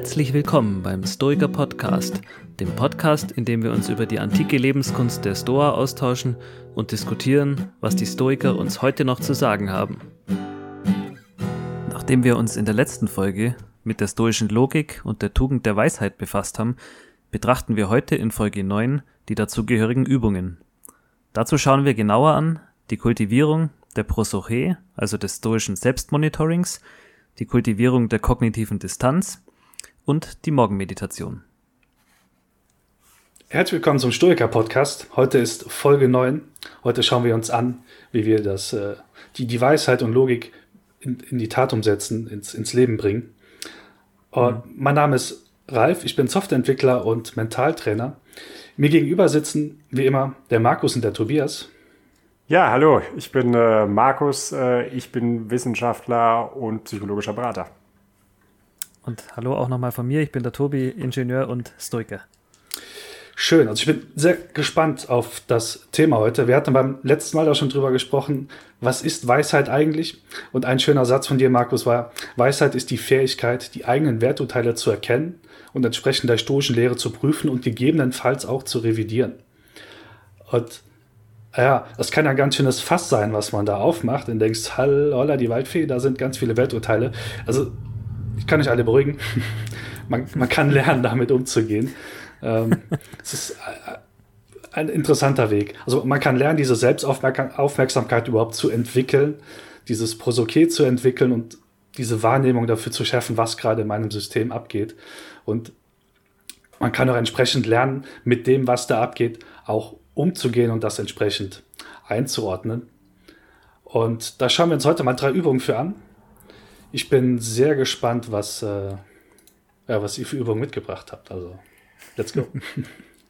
Herzlich willkommen beim Stoiker Podcast, dem Podcast, in dem wir uns über die antike Lebenskunst der Stoa austauschen und diskutieren, was die Stoiker uns heute noch zu sagen haben. Nachdem wir uns in der letzten Folge mit der stoischen Logik und der Tugend der Weisheit befasst haben, betrachten wir heute in Folge 9 die dazugehörigen Übungen. Dazu schauen wir genauer an die Kultivierung der Prosoche, also des stoischen Selbstmonitorings, die Kultivierung der kognitiven Distanz und die Morgenmeditation. Herzlich willkommen zum Stoiker-Podcast. Heute ist Folge 9. Heute schauen wir uns an, wie wir das, äh, die, die Weisheit und Logik in, in die Tat umsetzen, ins, ins Leben bringen. Und mhm. Mein Name ist Ralf, ich bin Softwareentwickler und Mentaltrainer. Mir gegenüber sitzen, wie immer, der Markus und der Tobias. Ja, hallo, ich bin äh, Markus, äh, ich bin Wissenschaftler und psychologischer Berater. Und hallo auch nochmal von mir, ich bin der Tobi, Ingenieur und Stoiker. Schön, also ich bin sehr gespannt auf das Thema heute. Wir hatten beim letzten Mal auch schon drüber gesprochen, was ist Weisheit eigentlich? Und ein schöner Satz von dir, Markus, war, Weisheit ist die Fähigkeit, die eigenen Werturteile zu erkennen und entsprechend der stoischen Lehre zu prüfen und gegebenenfalls auch zu revidieren. Und ja, das kann ja ein ganz schönes Fass sein, was man da aufmacht und denkst, holla, die Waldfee, da sind ganz viele Welturteile. Also, ich kann euch alle beruhigen. man, man kann lernen, damit umzugehen. ähm, es ist äh, ein interessanter Weg. Also, man kann lernen, diese Selbstaufmerksamkeit überhaupt zu entwickeln, dieses Prosoké zu entwickeln und diese Wahrnehmung dafür zu schärfen, was gerade in meinem System abgeht. Und man kann auch entsprechend lernen, mit dem, was da abgeht, auch umzugehen und das entsprechend einzuordnen. Und da schauen wir uns heute mal drei Übungen für an. Ich bin sehr gespannt, was, äh, was ihr für Übungen mitgebracht habt. Also, let's go.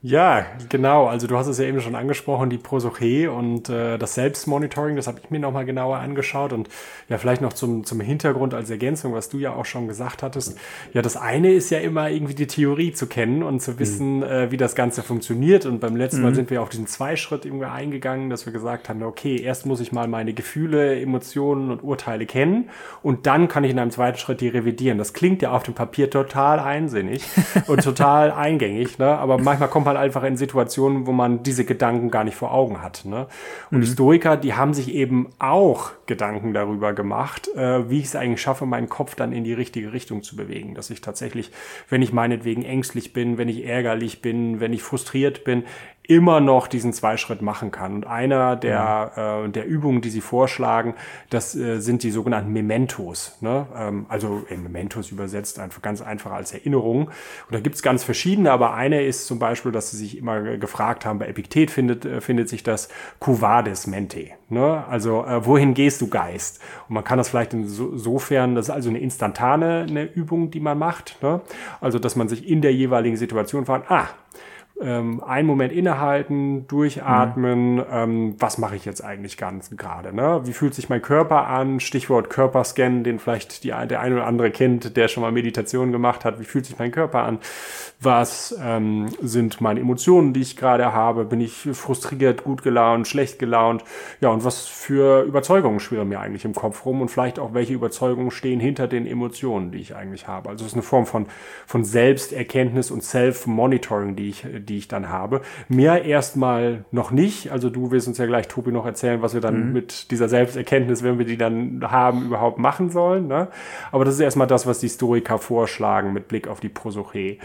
Ja, genau. Also du hast es ja eben schon angesprochen, die Prosoche und äh, das Selbstmonitoring, das habe ich mir nochmal genauer angeschaut und ja, vielleicht noch zum, zum Hintergrund als Ergänzung, was du ja auch schon gesagt hattest. Ja, das eine ist ja immer irgendwie die Theorie zu kennen und zu wissen, mhm. äh, wie das Ganze funktioniert. Und beim letzten mhm. Mal sind wir auf diesen Zweischritt irgendwie eingegangen, dass wir gesagt haben, okay, erst muss ich mal meine Gefühle, Emotionen und Urteile kennen und dann kann ich in einem zweiten Schritt die revidieren. Das klingt ja auf dem Papier total einsinnig und total eingängig, ne? aber manchmal kommt man einfach in Situationen, wo man diese Gedanken gar nicht vor Augen hat. Ne? Und mhm. Historiker, die haben sich eben auch Gedanken darüber gemacht, äh, wie ich es eigentlich schaffe, meinen Kopf dann in die richtige Richtung zu bewegen. Dass ich tatsächlich, wenn ich meinetwegen ängstlich bin, wenn ich ärgerlich bin, wenn ich frustriert bin, immer noch diesen Zweischritt machen kann. Und einer der, ja. äh, der Übungen, die sie vorschlagen, das äh, sind die sogenannten Mementos. Ne? Ähm, also in Mementos übersetzt einfach ganz einfach als Erinnerung. Und da gibt's ganz verschiedene, aber eine ist zum Beispiel, dass sie sich immer gefragt haben, bei Epiktet findet, äh, findet sich das Cuvades Mente. Ne? Also äh, wohin gehst du Geist? Und man kann das vielleicht insofern, das ist also eine instantane eine Übung, die man macht. Ne? Also dass man sich in der jeweiligen Situation fragt, ah, ähm, einen Moment innehalten, durchatmen, mhm. ähm, was mache ich jetzt eigentlich ganz gerade? Ne? Wie fühlt sich mein Körper an? Stichwort Körperscan, den vielleicht die, der eine oder andere kennt, der schon mal Meditation gemacht hat. Wie fühlt sich mein Körper an? Was ähm, sind meine Emotionen, die ich gerade habe? Bin ich frustriert, gut gelaunt, schlecht gelaunt? Ja, und was für Überzeugungen schwirren mir eigentlich im Kopf rum? Und vielleicht auch, welche Überzeugungen stehen hinter den Emotionen, die ich eigentlich habe? Also es ist eine Form von, von Selbsterkenntnis und Self-Monitoring, die ich, die ich dann habe. Mehr erstmal noch nicht. Also du wirst uns ja gleich, Tobi, noch erzählen, was wir dann mhm. mit dieser Selbsterkenntnis, wenn wir die dann haben, überhaupt machen sollen. Ne? Aber das ist erstmal das, was die Historiker vorschlagen mit Blick auf die Prosoche.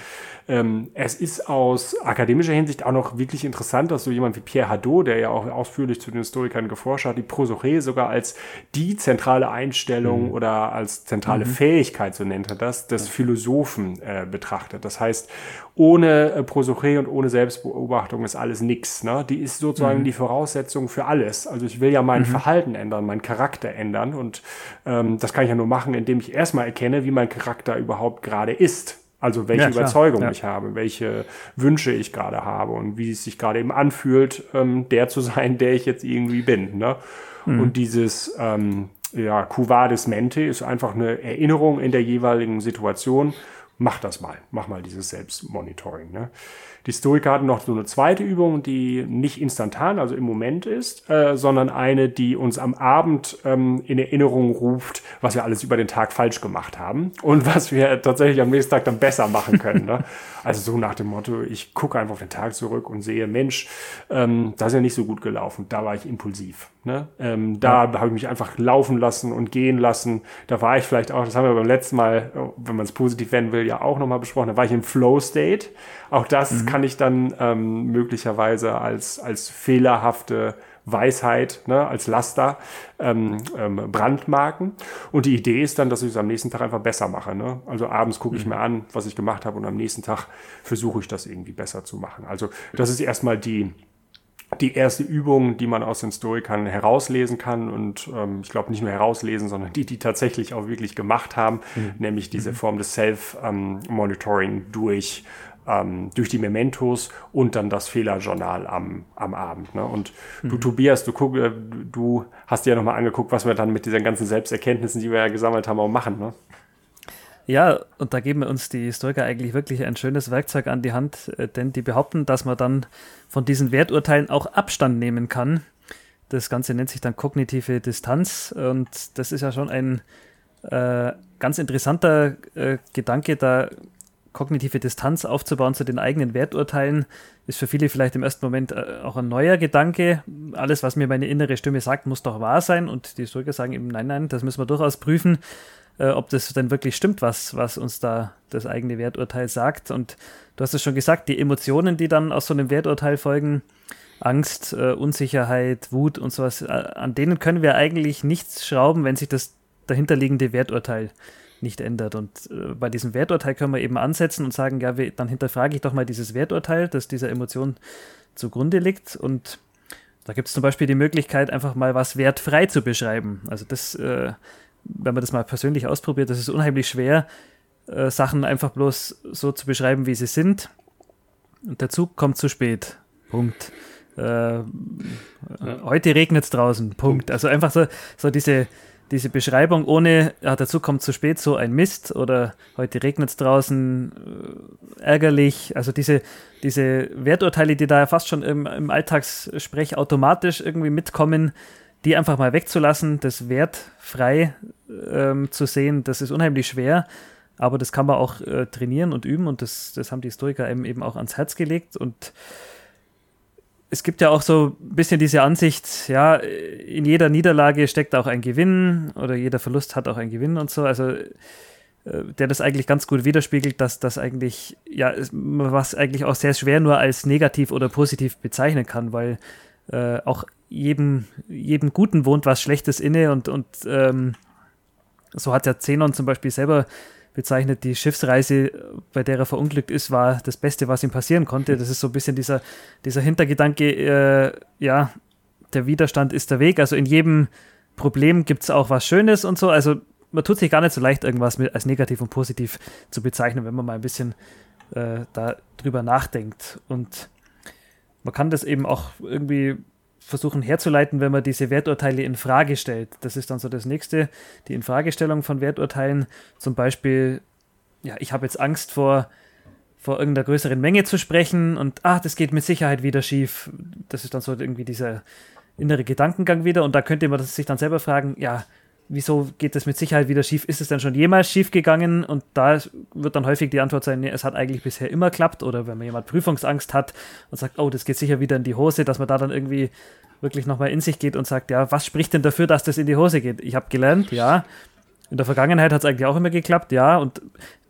Ähm, es ist aus akademischer Hinsicht auch noch wirklich interessant, dass so jemand wie Pierre Hadot, der ja auch ausführlich zu den Historikern geforscht hat, die Prosoche sogar als die zentrale Einstellung mhm. oder als zentrale mhm. Fähigkeit, so nennt er das, des Philosophen äh, betrachtet. Das heißt, ohne äh, Prosoche und ohne Selbstbeobachtung ist alles nix. Ne? Die ist sozusagen mhm. die Voraussetzung für alles. Also ich will ja mein mhm. Verhalten ändern, meinen Charakter ändern und ähm, das kann ich ja nur machen, indem ich erstmal erkenne, wie mein Charakter überhaupt gerade ist. Also welche ja, Überzeugung ja. ich habe, welche Wünsche ich gerade habe und wie es sich gerade eben anfühlt, ähm, der zu sein, der ich jetzt irgendwie bin. Ne? Mhm. Und dieses ähm, ja, Cuvades Mente ist einfach eine Erinnerung in der jeweiligen Situation mach das mal, mach mal dieses Selbstmonitoring. Ne? Die Stoiker hatten noch so eine zweite Übung, die nicht instantan, also im Moment ist, äh, sondern eine, die uns am Abend ähm, in Erinnerung ruft, was wir alles über den Tag falsch gemacht haben und was wir tatsächlich am nächsten Tag dann besser machen können. Ne? Also so nach dem Motto, ich gucke einfach auf den Tag zurück und sehe, Mensch, ähm, das ist ja nicht so gut gelaufen, da war ich impulsiv. Ne? Ähm, da ja. habe ich mich einfach laufen lassen und gehen lassen. Da war ich vielleicht auch, das haben wir beim letzten Mal, wenn man es positiv wenden will, ja auch nochmal besprochen, da war ich im Flow-State. Auch das mhm. Kann ich dann ähm, möglicherweise als, als fehlerhafte Weisheit, ne, als Laster ähm, ähm, brandmarken. Und die Idee ist dann, dass ich es am nächsten Tag einfach besser mache. Ne? Also abends gucke ich mhm. mir an, was ich gemacht habe und am nächsten Tag versuche ich das irgendwie besser zu machen. Also das ist erstmal die, die erste Übung, die man aus den Stoikern herauslesen kann und ähm, ich glaube nicht nur herauslesen, sondern die, die tatsächlich auch wirklich gemacht haben, mhm. nämlich diese mhm. Form des Self-Monitoring durch ähm, durch die Mementos und dann das Fehlerjournal am, am Abend. Ne? Und mhm. du, Tobias, du, guck, äh, du hast dir ja nochmal angeguckt, was wir dann mit diesen ganzen Selbsterkenntnissen, die wir ja gesammelt haben, auch machen. Ne? Ja, und da geben wir uns die Historiker eigentlich wirklich ein schönes Werkzeug an die Hand, äh, denn die behaupten, dass man dann von diesen Werturteilen auch Abstand nehmen kann. Das Ganze nennt sich dann kognitive Distanz und das ist ja schon ein äh, ganz interessanter äh, Gedanke, da kognitive Distanz aufzubauen zu den eigenen Werturteilen, ist für viele vielleicht im ersten Moment äh, auch ein neuer Gedanke. Alles, was mir meine innere Stimme sagt, muss doch wahr sein und die Historiker sagen eben, nein, nein, das müssen wir durchaus prüfen äh, ob das denn wirklich stimmt, was, was uns da das eigene Werturteil sagt. Und du hast es schon gesagt, die Emotionen, die dann aus so einem Werturteil folgen, Angst, äh, Unsicherheit, Wut und sowas, äh, an denen können wir eigentlich nichts schrauben, wenn sich das dahinterliegende Werturteil nicht ändert. Und äh, bei diesem Werturteil können wir eben ansetzen und sagen, ja, wir, dann hinterfrage ich doch mal dieses Werturteil, das dieser Emotion zugrunde liegt. Und da gibt es zum Beispiel die Möglichkeit, einfach mal was wertfrei zu beschreiben. Also das äh, wenn man das mal persönlich ausprobiert, das ist unheimlich schwer, äh, Sachen einfach bloß so zu beschreiben, wie sie sind. Und der Zug kommt zu spät. Punkt. Äh, ja. Heute regnet es draußen. Punkt. Also einfach so, so diese, diese Beschreibung ohne, ja, der Zug kommt zu spät, so ein Mist oder heute regnet es draußen, äh, ärgerlich. Also diese, diese Werturteile, die da fast schon im, im Alltagssprech automatisch irgendwie mitkommen, die einfach mal wegzulassen, das wertfrei ähm, zu sehen, das ist unheimlich schwer. Aber das kann man auch äh, trainieren und üben und das, das haben die Historiker eben, eben auch ans Herz gelegt. Und es gibt ja auch so ein bisschen diese Ansicht, ja, in jeder Niederlage steckt auch ein Gewinn oder jeder Verlust hat auch einen Gewinn und so. Also äh, der das eigentlich ganz gut widerspiegelt, dass das eigentlich, ja, was eigentlich auch sehr schwer nur als negativ oder positiv bezeichnen kann, weil äh, auch jedem, jedem Guten wohnt was Schlechtes inne und, und ähm, so hat der Zenon zum Beispiel selber bezeichnet, die Schiffsreise, bei der er verunglückt ist, war das Beste, was ihm passieren konnte. Das ist so ein bisschen dieser, dieser Hintergedanke, äh, ja, der Widerstand ist der Weg. Also in jedem Problem gibt es auch was Schönes und so. Also man tut sich gar nicht so leicht, irgendwas mit, als negativ und positiv zu bezeichnen, wenn man mal ein bisschen äh, darüber nachdenkt. Und man kann das eben auch irgendwie versuchen herzuleiten, wenn man diese Werturteile in Frage stellt. Das ist dann so das nächste, die Infragestellung von Werturteilen. Zum Beispiel, ja, ich habe jetzt Angst vor, vor irgendeiner größeren Menge zu sprechen und ach, das geht mit Sicherheit wieder schief. Das ist dann so irgendwie dieser innere Gedankengang wieder und da könnte man sich dann selber fragen, ja, wieso geht das mit Sicherheit wieder schief? Ist es denn schon jemals schief gegangen? Und da wird dann häufig die Antwort sein, nee, es hat eigentlich bisher immer klappt. Oder wenn man jemand Prüfungsangst hat und sagt, oh, das geht sicher wieder in die Hose, dass man da dann irgendwie wirklich nochmal in sich geht und sagt, ja, was spricht denn dafür, dass das in die Hose geht? Ich habe gelernt, ja. In der Vergangenheit hat es eigentlich auch immer geklappt, ja. Und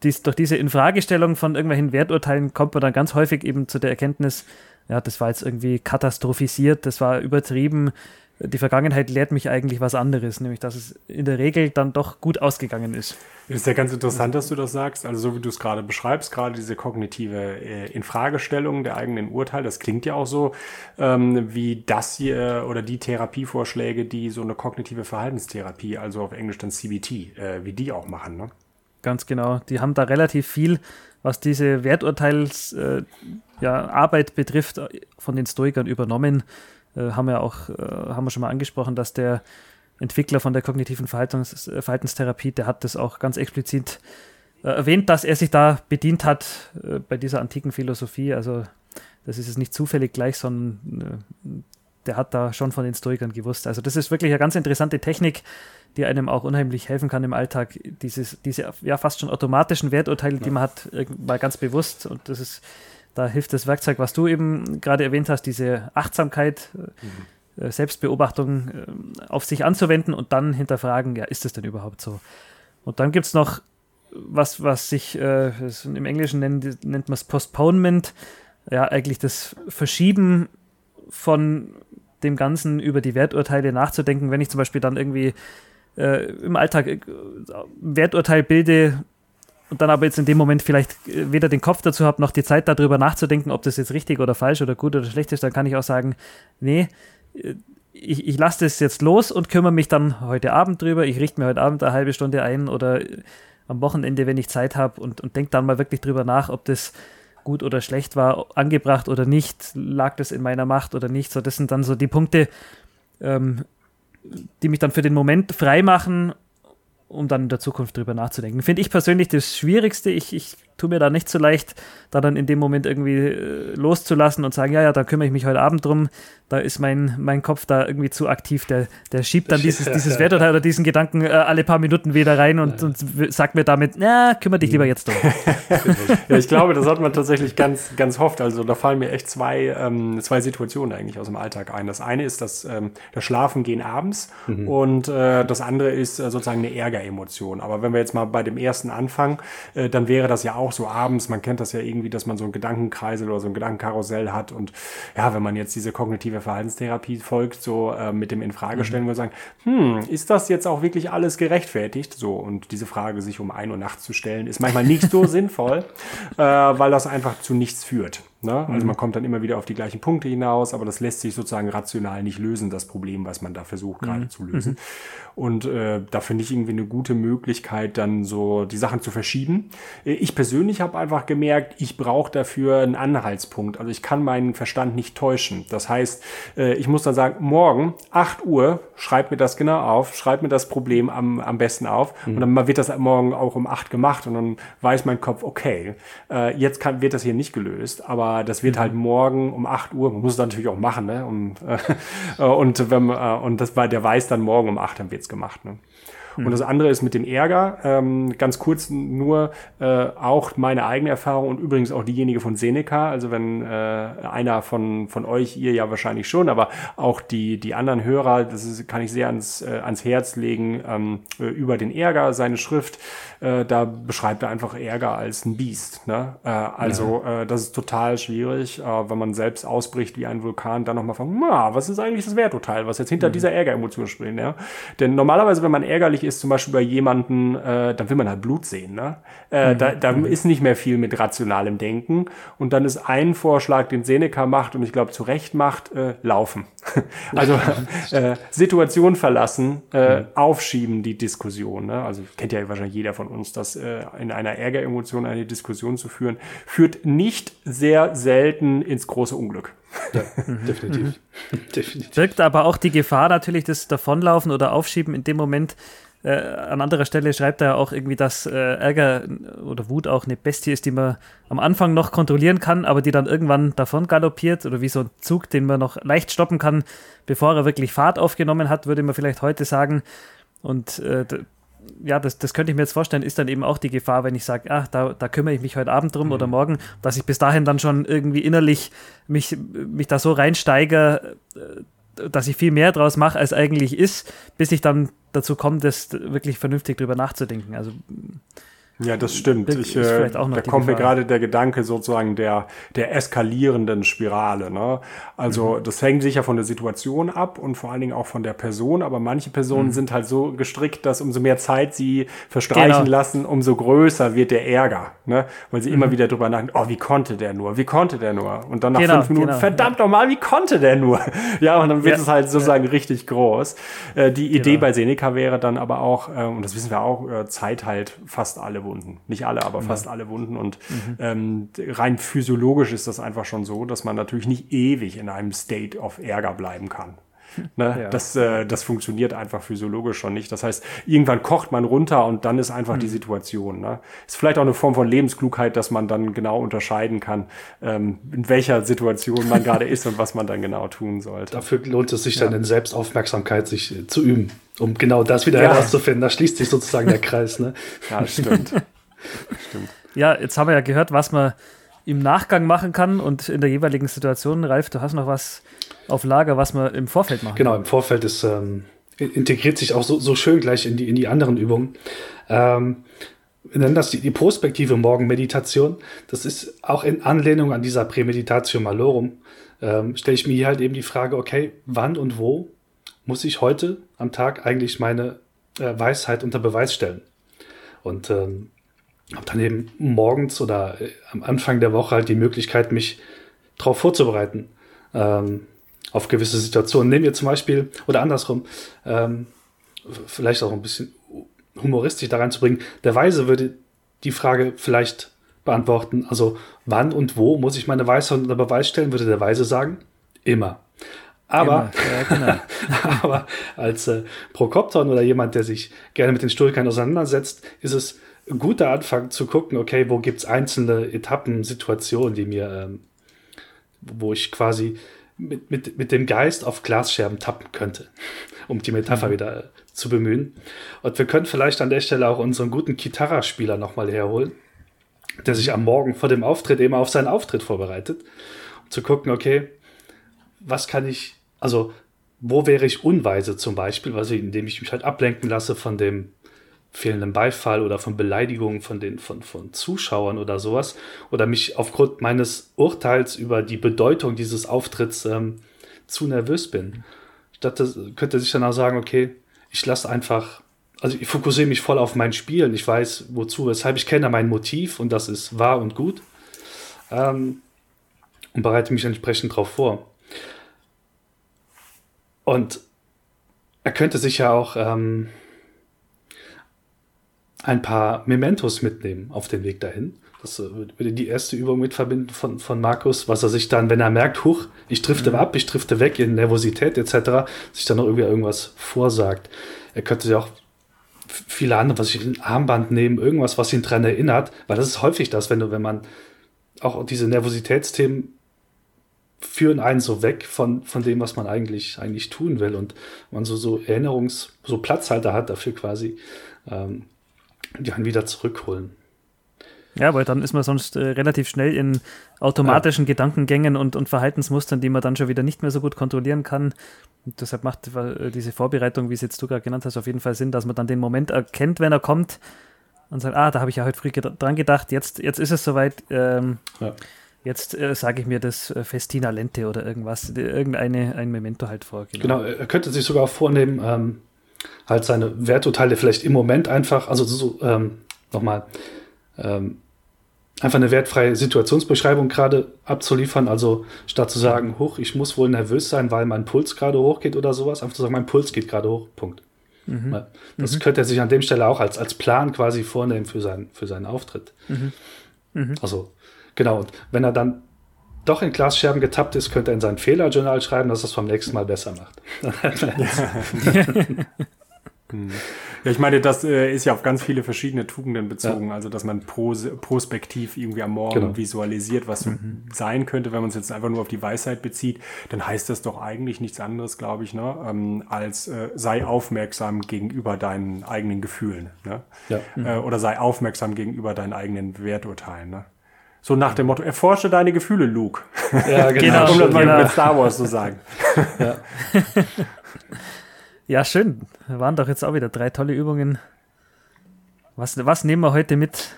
dies, durch diese Infragestellung von irgendwelchen Werturteilen kommt man dann ganz häufig eben zu der Erkenntnis, ja, das war jetzt irgendwie katastrophisiert, das war übertrieben, die Vergangenheit lehrt mich eigentlich was anderes, nämlich dass es in der Regel dann doch gut ausgegangen ist. Es ist ja ganz interessant, dass du das sagst. Also so wie du es gerade beschreibst, gerade diese kognitive äh, Infragestellung der eigenen Urteile, das klingt ja auch so ähm, wie das hier oder die Therapievorschläge, die so eine kognitive Verhaltenstherapie, also auf Englisch dann CBT, äh, wie die auch machen. Ne? Ganz genau. Die haben da relativ viel, was diese Werturteilsarbeit äh, ja, betrifft, von den Stoikern übernommen äh, haben wir auch, äh, haben wir schon mal angesprochen, dass der Entwickler von der kognitiven Verhaltens, äh, Verhaltenstherapie, der hat das auch ganz explizit äh, erwähnt, dass er sich da bedient hat äh, bei dieser antiken Philosophie. Also das ist es nicht zufällig gleich, sondern der hat da schon von den Stoikern gewusst. Also das ist wirklich eine ganz interessante Technik, die einem auch unheimlich helfen kann im Alltag. Dieses, diese ja fast schon automatischen Werturteile, die man hat, mal ganz bewusst. Und das ist, da hilft das Werkzeug, was du eben gerade erwähnt hast, diese Achtsamkeit, mhm. Selbstbeobachtung äh, auf sich anzuwenden und dann hinterfragen, ja, ist das denn überhaupt so? Und dann gibt es noch was, was sich äh, im Englischen nennt, nennt man es Postponement, ja, eigentlich das Verschieben von dem Ganzen über die Werturteile nachzudenken, wenn ich zum Beispiel dann irgendwie äh, im Alltag äh, Werturteil bilde und dann aber jetzt in dem Moment vielleicht äh, weder den Kopf dazu habe, noch die Zeit darüber nachzudenken, ob das jetzt richtig oder falsch oder gut oder schlecht ist, dann kann ich auch sagen, nee, äh, ich, ich lasse das jetzt los und kümmere mich dann heute Abend drüber. Ich richte mir heute Abend eine halbe Stunde ein oder am Wochenende, wenn ich Zeit habe und, und denke dann mal wirklich drüber nach, ob das gut oder schlecht war, angebracht oder nicht, lag das in meiner Macht oder nicht. So, das sind dann so die Punkte, ähm, die mich dann für den Moment frei machen, um dann in der Zukunft drüber nachzudenken. Finde ich persönlich das Schwierigste. Ich, ich tue mir da nicht so leicht, da dann in dem Moment irgendwie äh, loszulassen und sagen, ja, ja, da kümmere ich mich heute Abend drum. Da ist mein, mein Kopf da irgendwie zu aktiv. Der, der schiebt dann dieses, dieses Werturteil oder diesen Gedanken äh, alle paar Minuten wieder rein und, und sagt mir damit, na, kümmere dich lieber jetzt drum. ja, ich glaube, das hat man tatsächlich ganz, ganz oft. Also da fallen mir echt zwei, ähm, zwei Situationen eigentlich aus dem Alltag ein. Das eine ist das, ähm, das Schlafen gehen abends mhm. und äh, das andere ist äh, sozusagen eine Ärgeremotion. Aber wenn wir jetzt mal bei dem ersten anfangen, äh, dann wäre das ja auch auch so abends, man kennt das ja irgendwie, dass man so ein Gedankenkreisel oder so ein Gedankenkarussell hat und ja, wenn man jetzt diese kognitive Verhaltenstherapie folgt, so äh, mit dem Infragestellen, mhm. würde sagen, hm, ist das jetzt auch wirklich alles gerechtfertigt? So, und diese Frage sich um ein Uhr nachts zu stellen, ist manchmal nicht so sinnvoll, äh, weil das einfach zu nichts führt. Ne? Also mhm. man kommt dann immer wieder auf die gleichen Punkte hinaus, aber das lässt sich sozusagen rational nicht lösen, das Problem, was man da versucht gerade mhm. zu lösen. Mhm. Und äh, da finde ich irgendwie eine gute Möglichkeit, dann so die Sachen zu verschieben. Äh, ich persönlich habe einfach gemerkt, ich brauche dafür einen Anhaltspunkt. Also ich kann meinen Verstand nicht täuschen. Das heißt, äh, ich muss dann sagen, morgen 8 Uhr, schreib mir das genau auf, schreib mir das Problem am, am besten auf. Mhm. Und dann wird das morgen auch um 8 gemacht und dann weiß mein Kopf, okay, äh, jetzt kann, wird das hier nicht gelöst, aber das wird halt morgen um 8 Uhr, man muss es natürlich auch machen, ne? Und, äh, und, wenn, äh, und das der weiß dann morgen um 8, dann wird's gemacht. Ne? Und das andere ist mit dem Ärger. Ähm, ganz kurz nur äh, auch meine eigene Erfahrung und übrigens auch diejenige von Seneca. Also wenn äh, einer von, von euch, ihr ja wahrscheinlich schon, aber auch die, die anderen Hörer, das ist, kann ich sehr ans, äh, ans Herz legen, ähm, äh, über den Ärger, seine Schrift. Äh, da beschreibt er einfach Ärger als ein Biest. Ne? Äh, also ja. äh, das ist total schwierig, äh, wenn man selbst ausbricht wie ein Vulkan, dann nochmal fragen, was ist eigentlich das Werturteil, was jetzt hinter mhm. dieser Ärgeremotion spielt. Ja? Denn normalerweise, wenn man ärgerlich ist, zum Beispiel bei jemanden, äh, dann will man halt Blut sehen. Ne? Äh, mhm. Da, da mhm. ist nicht mehr viel mit rationalem Denken. Und dann ist ein Vorschlag, den Seneca macht und ich glaube zu Recht macht, äh, laufen. also äh, Situation verlassen, äh, mhm. aufschieben die Diskussion. Ne? Also kennt ja wahrscheinlich jeder von uns, dass äh, in einer Ärgeremotion eine Diskussion zu führen, führt nicht sehr selten ins große Unglück. Ja, definitiv. Mhm. definitiv. Wirkt aber auch die Gefahr natürlich das Davonlaufen oder Aufschieben in dem Moment äh, an anderer Stelle schreibt er auch irgendwie, dass äh, Ärger oder Wut auch eine Bestie ist, die man am Anfang noch kontrollieren kann, aber die dann irgendwann davon galoppiert oder wie so ein Zug, den man noch leicht stoppen kann, bevor er wirklich Fahrt aufgenommen hat, würde man vielleicht heute sagen. Und äh, ja, das, das könnte ich mir jetzt vorstellen, ist dann eben auch die Gefahr, wenn ich sage, ah, da, da kümmere ich mich heute Abend drum mhm. oder morgen, dass ich bis dahin dann schon irgendwie innerlich mich, mich da so reinsteige, äh, dass ich viel mehr draus mache, als eigentlich ist, bis ich dann dazu kommt, das wirklich vernünftig drüber nachzudenken. Also ja, das stimmt. Ich, äh, da kommt mir gerade der Gedanke sozusagen der, der eskalierenden Spirale. Ne? Also mhm. das hängt sicher von der Situation ab und vor allen Dingen auch von der Person, aber manche Personen mhm. sind halt so gestrickt, dass umso mehr Zeit sie verstreichen genau. lassen, umso größer wird der Ärger. Ne? Weil sie mhm. immer wieder drüber nachdenken, oh, wie konnte der nur, wie konnte der nur? Und dann nach genau, fünf Minuten, genau, verdammt ja. nochmal, wie konnte der nur? ja, und dann wird ja. es halt sozusagen ja. richtig groß. Äh, die Idee genau. bei Seneca wäre dann aber auch, äh, und das wissen wir auch, äh, Zeit halt fast alle Wunden. Nicht alle, aber fast alle Wunden. Und mhm. ähm, rein physiologisch ist das einfach schon so, dass man natürlich nicht ewig in einem State of Ärger bleiben kann. Ne? Ja. Das, äh, das funktioniert einfach physiologisch schon nicht. Das heißt, irgendwann kocht man runter und dann ist einfach mhm. die Situation. Ne? Ist vielleicht auch eine Form von Lebensklugheit, dass man dann genau unterscheiden kann, ähm, in welcher Situation man gerade ist und was man dann genau tun sollte. Dafür lohnt es sich ja. dann in Selbstaufmerksamkeit, sich äh, zu üben, um genau das wieder ja. herauszufinden. Da schließt sich sozusagen der Kreis. Ne? Ja, stimmt. stimmt. Ja, jetzt haben wir ja gehört, was man im Nachgang machen kann und in der jeweiligen Situation. Ralf, du hast noch was auf Lager, was man im Vorfeld machen Genau, im Vorfeld ist, ähm, integriert sich auch so, so schön gleich in die, in die anderen Übungen. Ähm, wir nennen das die, die prospektive Morgenmeditation. Das ist auch in Anlehnung an dieser Prämeditatio Malorum. Ähm, Stelle ich mir hier halt eben die Frage, okay, wann und wo muss ich heute am Tag eigentlich meine äh, Weisheit unter Beweis stellen? Und ähm, habe dann eben morgens oder äh, am Anfang der Woche halt die Möglichkeit, mich darauf vorzubereiten. Ähm, auf gewisse Situationen. Nehmen wir zum Beispiel, oder andersrum, ähm, vielleicht auch ein bisschen humoristisch daran zu bringen, der Weise würde die Frage vielleicht beantworten, also wann und wo muss ich meine Weisheit unter Beweis stellen, würde der Weise sagen, immer. Aber, ja, genau. aber als äh, Prokopton oder jemand, der sich gerne mit den Stoikern auseinandersetzt, ist es guter Anfang zu gucken, okay, wo gibt es einzelne Etappen, Situationen, die mir, ähm, wo ich quasi mit, mit, mit dem Geist auf Glasscherben tappen könnte, um die Metapher mhm. wieder äh, zu bemühen. Und wir können vielleicht an der Stelle auch unseren guten Gitarraspieler nochmal herholen, der sich am Morgen vor dem Auftritt eben auf seinen Auftritt vorbereitet, um zu gucken, okay, was kann ich, also wo wäre ich unweise zum Beispiel, also indem ich mich halt ablenken lasse von dem fehlenden Beifall oder von Beleidigungen von den von, von Zuschauern oder sowas oder mich aufgrund meines Urteils über die Bedeutung dieses Auftritts ähm, zu nervös bin. Statt könnte sich dann auch sagen, okay, ich lasse einfach, also ich fokussiere mich voll auf mein Spiel und ich weiß, wozu, weshalb ich kenne mein Motiv und das ist wahr und gut ähm, und bereite mich entsprechend darauf vor. Und er könnte sich ja auch ähm, ein paar Mementos mitnehmen auf den Weg dahin. Das äh, würde die erste Übung mit verbinden von, von Markus, was er sich dann, wenn er merkt, huch, ich drifte mhm. ab, ich drifte weg in Nervosität etc., sich dann noch irgendwie irgendwas vorsagt. Er könnte sich auch viele andere, was ich ein Armband nehmen, irgendwas, was ihn dran erinnert, weil das ist häufig das, wenn du, wenn man auch diese Nervositätsthemen führen einen so weg von, von dem, was man eigentlich, eigentlich tun will und man so, so Erinnerungs-, so Platzhalter hat dafür quasi. Ähm, die einen wieder zurückholen. Ja, weil dann ist man sonst äh, relativ schnell in automatischen ja. Gedankengängen und, und Verhaltensmustern, die man dann schon wieder nicht mehr so gut kontrollieren kann. Und deshalb macht äh, diese Vorbereitung, wie es jetzt du gerade genannt hast, auf jeden Fall Sinn, dass man dann den Moment erkennt, wenn er kommt und sagt, ah, da habe ich ja heute früh dran gedacht, jetzt, jetzt ist es soweit. Ähm, ja. Jetzt äh, sage ich mir das äh, Festina Lente oder irgendwas, irgendeine ein Memento halt vor. Genau. genau, er könnte sich sogar vornehmen, ähm, halt seine Werturteile vielleicht im Moment einfach, also so, ähm, nochmal, ähm, einfach eine wertfreie Situationsbeschreibung gerade abzuliefern. Also statt zu sagen, hoch, ich muss wohl nervös sein, weil mein Puls gerade hochgeht oder sowas, einfach zu sagen, mein Puls geht gerade hoch. Punkt. Mhm. Das mhm. könnte er sich an dem Stelle auch als, als Plan quasi vornehmen für, sein, für seinen Auftritt. Mhm. mhm. Also, genau. Und wenn er dann doch in Glasscherben getappt ist, könnte er in sein Fehlerjournal schreiben, dass er es beim nächsten Mal besser macht. Hm. Ja, ich meine, das äh, ist ja auf ganz viele verschiedene Tugenden bezogen. Ja. Also, dass man pros prospektiv irgendwie am Morgen genau. visualisiert, was mhm. sein könnte, wenn man es jetzt einfach nur auf die Weisheit bezieht, dann heißt das doch eigentlich nichts anderes, glaube ich, ne? Ähm, als äh, sei aufmerksam gegenüber deinen eigenen Gefühlen. Ne? Ja. Mhm. Äh, oder sei aufmerksam gegenüber deinen eigenen Werturteilen. Ne? So nach dem Motto, erforsche deine Gefühle, Luke. Ja, genau. um das mal genau. mit Star Wars zu sagen. Ja. Ja, schön. Waren doch jetzt auch wieder drei tolle Übungen. Was, was nehmen wir heute mit?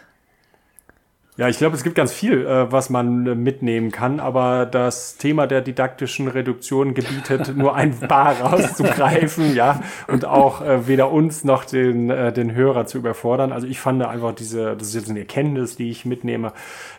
Ja, ich glaube, es gibt ganz viel, äh, was man äh, mitnehmen kann, aber das Thema der didaktischen Reduktion gebietet, nur ein paar rauszugreifen, ja, und auch äh, weder uns noch den, äh, den Hörer zu überfordern. Also ich fand einfach diese, das ist jetzt eine Erkenntnis, die ich mitnehme,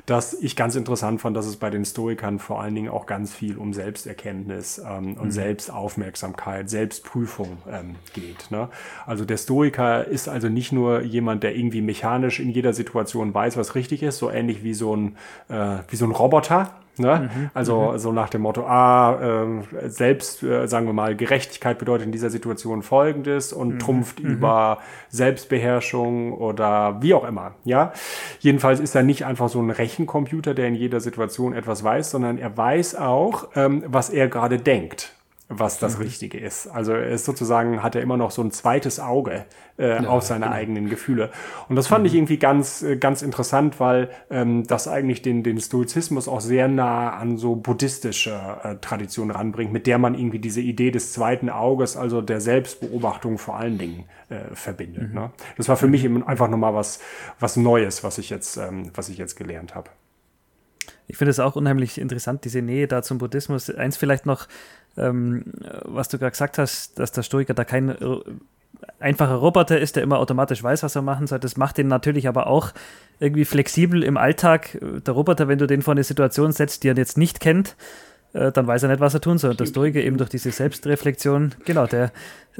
dass ich ganz interessant fand, dass es bei den Stoikern vor allen Dingen auch ganz viel um Selbsterkenntnis ähm, und mhm. Selbstaufmerksamkeit, Selbstprüfung ähm, geht. Ne? Also der Stoiker ist also nicht nur jemand, der irgendwie mechanisch in jeder Situation weiß, was richtig ist, so ähnlich wie so ein, äh, wie so ein Roboter, Ne? Mhm, also mhm. so nach dem Motto, ah, äh, selbst, äh, sagen wir mal, Gerechtigkeit bedeutet in dieser Situation folgendes und mhm. trumpft mhm. über Selbstbeherrschung oder wie auch immer. Ja, jedenfalls ist er nicht einfach so ein Rechencomputer, der in jeder Situation etwas weiß, sondern er weiß auch, ähm, was er gerade denkt was das mhm. Richtige ist. Also er ist sozusagen, hat er immer noch so ein zweites Auge äh, ja, auf seine genau. eigenen Gefühle. Und das fand mhm. ich irgendwie ganz, äh, ganz interessant, weil ähm, das eigentlich den, den Stoizismus auch sehr nah an so buddhistische äh, Traditionen ranbringt, mit der man irgendwie diese Idee des zweiten Auges, also der Selbstbeobachtung vor allen Dingen äh, verbindet. Mhm. Ne? Das war für mich eben einfach nochmal was, was Neues, was ich jetzt, ähm, was ich jetzt gelernt habe. Ich finde es auch unheimlich interessant, diese Nähe da zum Buddhismus. Eins vielleicht noch, ähm, was du gerade gesagt hast, dass der Stoiker da kein äh, einfacher Roboter ist, der immer automatisch weiß, was er machen soll. Das macht ihn natürlich aber auch irgendwie flexibel im Alltag. Der Roboter, wenn du den vor eine Situation setzt, die er jetzt nicht kennt, äh, dann weiß er nicht, was er tun soll. Und der Stoiker eben durch diese Selbstreflexion, genau, der,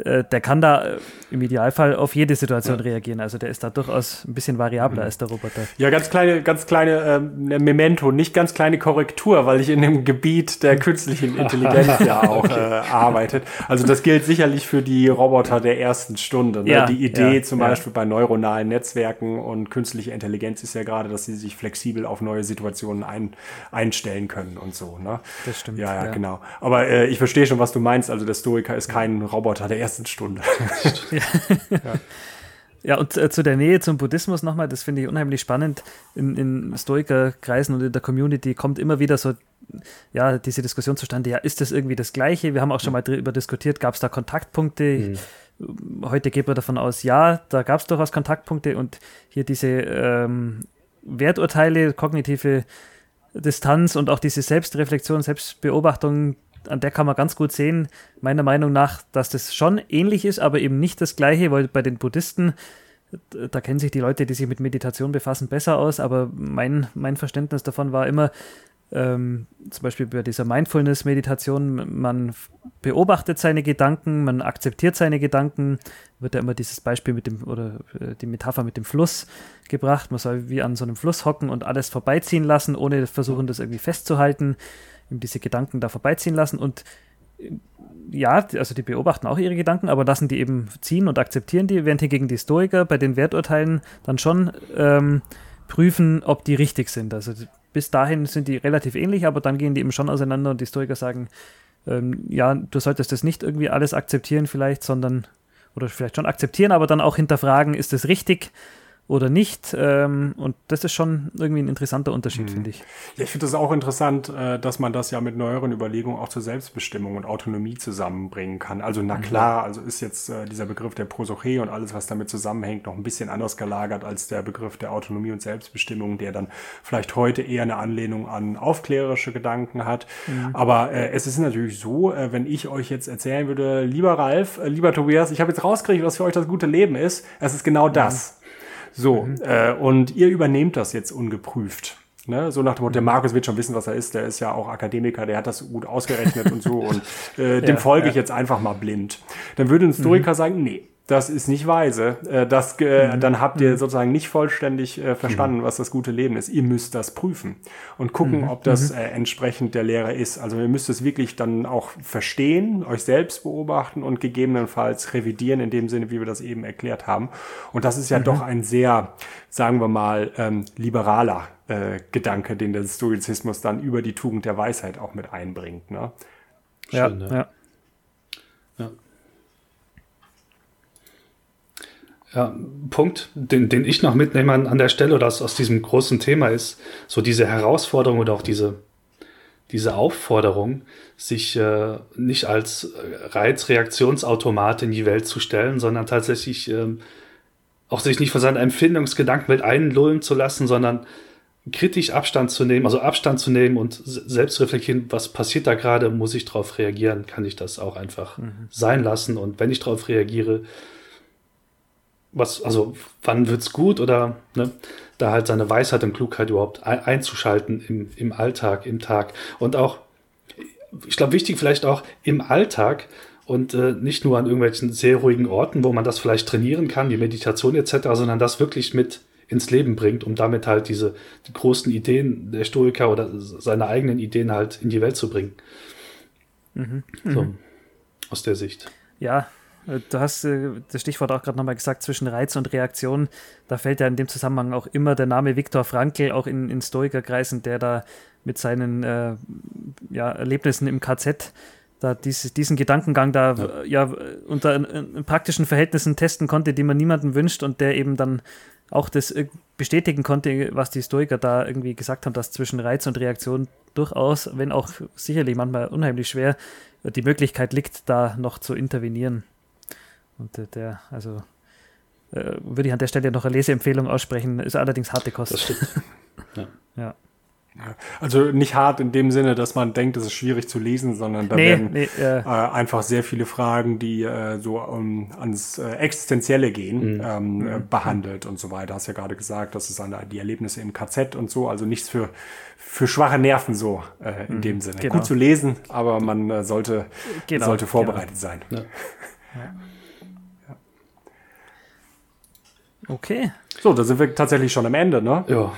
äh, der kann da äh, im Idealfall auf jede Situation ja. reagieren. Also der ist da durchaus ein bisschen variabler mhm. als der Roboter. Ja, ganz kleine, ganz kleine ähm, Memento, nicht ganz kleine Korrektur, weil ich in dem Gebiet der künstlichen Intelligenz ja auch äh, arbeitet. Also das gilt sicherlich für die Roboter der ersten Stunde. Ne? Ja, die Idee ja, zum Beispiel bei neuronalen Netzwerken und künstlicher Intelligenz ist ja gerade, dass sie sich flexibel auf neue Situationen ein, einstellen können und so. Ne? Das stimmt. Ja, ja, genau. Aber äh, ich verstehe schon, was du meinst. Also der Stoiker ist kein Roboter der ersten ersten Stunde. ja. ja. ja. und äh, zu der Nähe zum Buddhismus nochmal, das finde ich unheimlich spannend. In, in Stoikerkreisen und in der Community kommt immer wieder so, ja, diese Diskussion zustande, ja, ist das irgendwie das Gleiche? Wir haben auch schon mal darüber diskutiert, gab es da Kontaktpunkte? Mhm. Heute geht man davon aus, ja, da gab es durchaus Kontaktpunkte und hier diese ähm, Werturteile, kognitive Distanz und auch diese Selbstreflexion, Selbstbeobachtung, an der kann man ganz gut sehen, meiner Meinung nach, dass das schon ähnlich ist, aber eben nicht das gleiche, weil bei den Buddhisten, da kennen sich die Leute, die sich mit Meditation befassen, besser aus, aber mein, mein Verständnis davon war immer, ähm, zum Beispiel bei dieser Mindfulness-Meditation, man beobachtet seine Gedanken, man akzeptiert seine Gedanken, wird ja immer dieses Beispiel mit dem, oder äh, die Metapher mit dem Fluss gebracht, man soll wie an so einem Fluss hocken und alles vorbeiziehen lassen, ohne versuchen, das irgendwie festzuhalten diese Gedanken da vorbeiziehen lassen und äh, ja, also die beobachten auch ihre Gedanken, aber lassen die eben ziehen und akzeptieren die, während hingegen die Stoiker bei den Werturteilen dann schon ähm, prüfen, ob die richtig sind. Also bis dahin sind die relativ ähnlich, aber dann gehen die eben schon auseinander und die Stoiker sagen, ähm, ja, du solltest das nicht irgendwie alles akzeptieren vielleicht, sondern oder vielleicht schon akzeptieren, aber dann auch hinterfragen, ist das richtig? Oder nicht. Ähm, und das ist schon irgendwie ein interessanter Unterschied, mhm. finde ich. Ja, ich finde es auch interessant, äh, dass man das ja mit neueren Überlegungen auch zur Selbstbestimmung und Autonomie zusammenbringen kann. Also na mhm. klar, also ist jetzt äh, dieser Begriff der Prosoche und alles, was damit zusammenhängt, noch ein bisschen anders gelagert als der Begriff der Autonomie und Selbstbestimmung, der dann vielleicht heute eher eine Anlehnung an aufklärerische Gedanken hat. Mhm. Aber äh, es ist natürlich so, äh, wenn ich euch jetzt erzählen würde, lieber Ralf, äh, lieber Tobias, ich habe jetzt rausgekriegt, was für euch das gute Leben ist. Es ist genau das. So, mhm. äh, und ihr übernehmt das jetzt ungeprüft. Ne? So nach dem Motto, der Markus wird schon wissen, was er ist, der ist ja auch Akademiker, der hat das gut ausgerechnet und so und äh, dem ja, folge ja. ich jetzt einfach mal blind. Dann würde ein Historiker mhm. sagen, nee, das ist nicht weise. Äh, das, äh, mhm. Dann habt ihr mhm. sozusagen nicht vollständig äh, verstanden, mhm. was das gute Leben ist. Ihr müsst das prüfen und gucken, mhm. ob das mhm. äh, entsprechend der Lehre ist. Also ihr müsst es wirklich dann auch verstehen, euch selbst beobachten und gegebenenfalls revidieren in dem Sinne, wie wir das eben erklärt haben. Und das ist ja doch ein sehr, sagen wir mal, ähm, liberaler äh, Gedanke, den der Stoizismus dann über die Tugend der Weisheit auch mit einbringt. Ne? Schön, ja, ja. Ja, Punkt, den, den ich noch mitnehme an, an der Stelle oder aus, aus diesem großen Thema ist, so diese Herausforderung oder auch diese, diese Aufforderung, sich äh, nicht als Reizreaktionsautomat in die Welt zu stellen, sondern tatsächlich äh, auch sich nicht von seinen Empfindungsgedankenwelt einlullen zu lassen, sondern kritisch Abstand zu nehmen, also Abstand zu nehmen und selbst reflektieren, was passiert da gerade, muss ich darauf reagieren, kann ich das auch einfach mhm. sein lassen und wenn ich darauf reagiere, was, also wann wird's gut oder ne, da halt seine Weisheit und Klugheit überhaupt einzuschalten im, im Alltag, im Tag. Und auch, ich glaube, wichtig vielleicht auch im Alltag und äh, nicht nur an irgendwelchen sehr ruhigen Orten, wo man das vielleicht trainieren kann, wie Meditation etc., sondern das wirklich mit ins Leben bringt, um damit halt diese die großen Ideen der Stoiker oder seine eigenen Ideen halt in die Welt zu bringen. Mhm. So, mhm. aus der Sicht. Ja, du hast äh, das Stichwort auch gerade nochmal gesagt, zwischen Reiz und Reaktion. Da fällt ja in dem Zusammenhang auch immer der Name Viktor Frankl, auch in, in Stoikerkreisen, der da mit seinen äh, ja, Erlebnissen im KZ da diese, diesen Gedankengang da ja, ja unter in, praktischen Verhältnissen testen konnte, die man niemandem wünscht und der eben dann auch das äh, bestätigen konnte, was die Stoiker da irgendwie gesagt haben, dass zwischen Reiz und Reaktion durchaus, wenn auch sicherlich manchmal unheimlich schwer, die Möglichkeit liegt, da noch zu intervenieren. Und äh, der, also äh, würde ich an der Stelle noch eine Leseempfehlung aussprechen, ist allerdings harte Kost. Das stimmt. ja. ja. Also nicht hart in dem Sinne, dass man denkt, es ist schwierig zu lesen, sondern da nee, werden nee, äh, einfach sehr viele Fragen, die äh, so um, ans äh, Existenzielle gehen, mhm. ähm, mhm. behandelt und so weiter. Hast ja gerade gesagt, das ist eine, die Erlebnisse im KZ und so, also nichts für, für schwache Nerven so äh, in mhm, dem Sinne. Genau. Gut zu lesen, aber man äh, sollte, genau, sollte vorbereitet genau. sein. Ja. Ja. Okay. So, da sind wir tatsächlich schon am Ende, ne? Ja.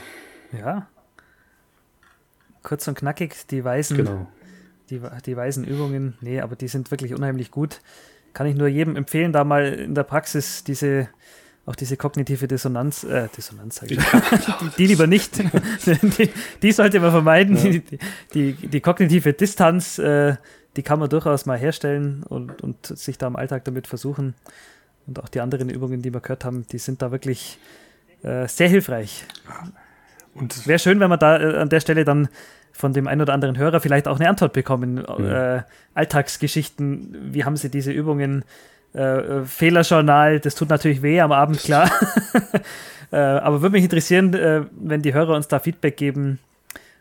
Ja kurz und knackig, die weißen, genau. die, die weißen Übungen, nee, aber die sind wirklich unheimlich gut. Kann ich nur jedem empfehlen, da mal in der Praxis diese, auch diese kognitive Dissonanz, äh, Dissonanz sage ich, ja, die, die, lieber nicht, die, die, sollte man vermeiden, ja. die, die, die, kognitive Distanz, äh, die kann man durchaus mal herstellen und, und sich da im Alltag damit versuchen. Und auch die anderen Übungen, die wir gehört haben, die sind da wirklich äh, sehr hilfreich. Und wäre schön, wenn wir da äh, an der Stelle dann von dem einen oder anderen Hörer vielleicht auch eine Antwort bekommen. Ja. Äh, Alltagsgeschichten, wie haben Sie diese Übungen? Äh, äh Fehlerjournal, das tut natürlich weh am Abend, klar. äh, aber würde mich interessieren, äh, wenn die Hörer uns da Feedback geben,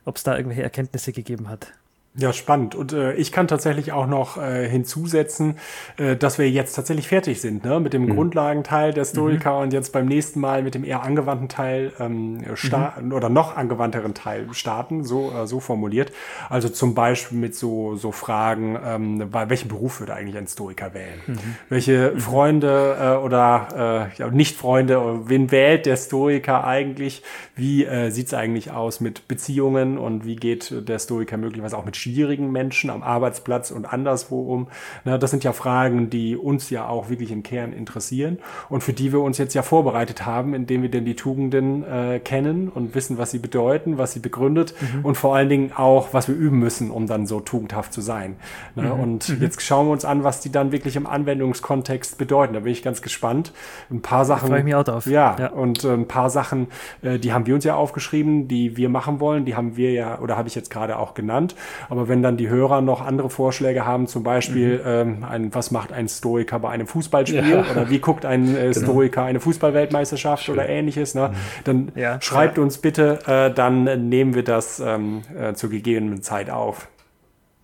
ob es da irgendwelche Erkenntnisse gegeben hat. Ja, spannend. Und äh, ich kann tatsächlich auch noch äh, hinzusetzen, äh, dass wir jetzt tatsächlich fertig sind, ne? Mit dem mhm. Grundlagenteil der Stoica mhm. und jetzt beim nächsten Mal mit dem eher angewandten Teil ähm, starten mhm. oder noch angewandteren Teil starten, so, äh, so formuliert. Also zum Beispiel mit so, so Fragen, ähm, welchen Beruf würde eigentlich ein Stoiker wählen? Mhm. Welche mhm. Freunde äh, oder äh, ja, Nicht-Freunde, wen wählt der Stoiker eigentlich? Wie äh, sieht es eigentlich aus mit Beziehungen und wie geht der Stoiker möglicherweise auch mit schwierigen Menschen am Arbeitsplatz und anderswo um? Na, das sind ja Fragen, die uns ja auch wirklich im Kern interessieren und für die wir uns jetzt ja vorbereitet haben, indem wir denn die Tugenden äh, kennen und wissen, was sie bedeuten, was sie begründet mhm. und vor allen Dingen auch, was wir üben müssen, um dann so tugendhaft zu sein. Ne? Mhm. Und mhm. jetzt schauen wir uns an, was die dann wirklich im Anwendungskontext bedeuten. Da bin ich ganz gespannt. Ein paar Sachen. Freue ich mich auch drauf. Ja, ja. und äh, ein paar Sachen, äh, die haben wir uns ja aufgeschrieben, die wir machen wollen. Die haben wir ja, oder habe ich jetzt gerade auch genannt. Aber wenn dann die Hörer noch andere Vorschläge haben, zum Beispiel, mhm. ähm, ein, was macht ein Stoiker bei einem Fußballspiel ja. oder wie guckt ein äh, genau. Stoiker eine Fußballweltmeisterschaft Schön. oder ähnliches, ne? Mhm. dann ja, schreibt uns bitte, äh, dann nehmen wir das ähm, äh, zur gegebenen Zeit auf.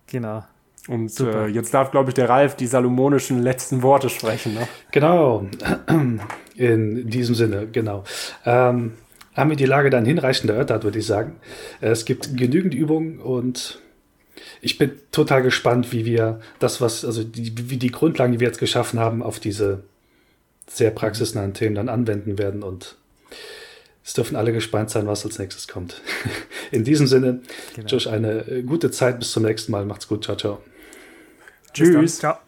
Genau. Und äh, jetzt darf, glaube ich, der Ralf die salomonischen letzten Worte sprechen. Ne? Genau, in diesem Sinne, genau. Ähm, haben wir die Lage dann hinreichend erörtert, würde ich sagen. Es gibt genügend Übungen und ich bin total gespannt, wie wir das, was, also die, wie die Grundlagen, die wir jetzt geschaffen haben, auf diese sehr praxisnahen Themen dann anwenden werden und es dürfen alle gespannt sein, was als nächstes kommt. In diesem Sinne, genau. Josh, eine gute Zeit bis zum nächsten Mal. Macht's gut. Ciao, ciao. Tschüss. Ciao.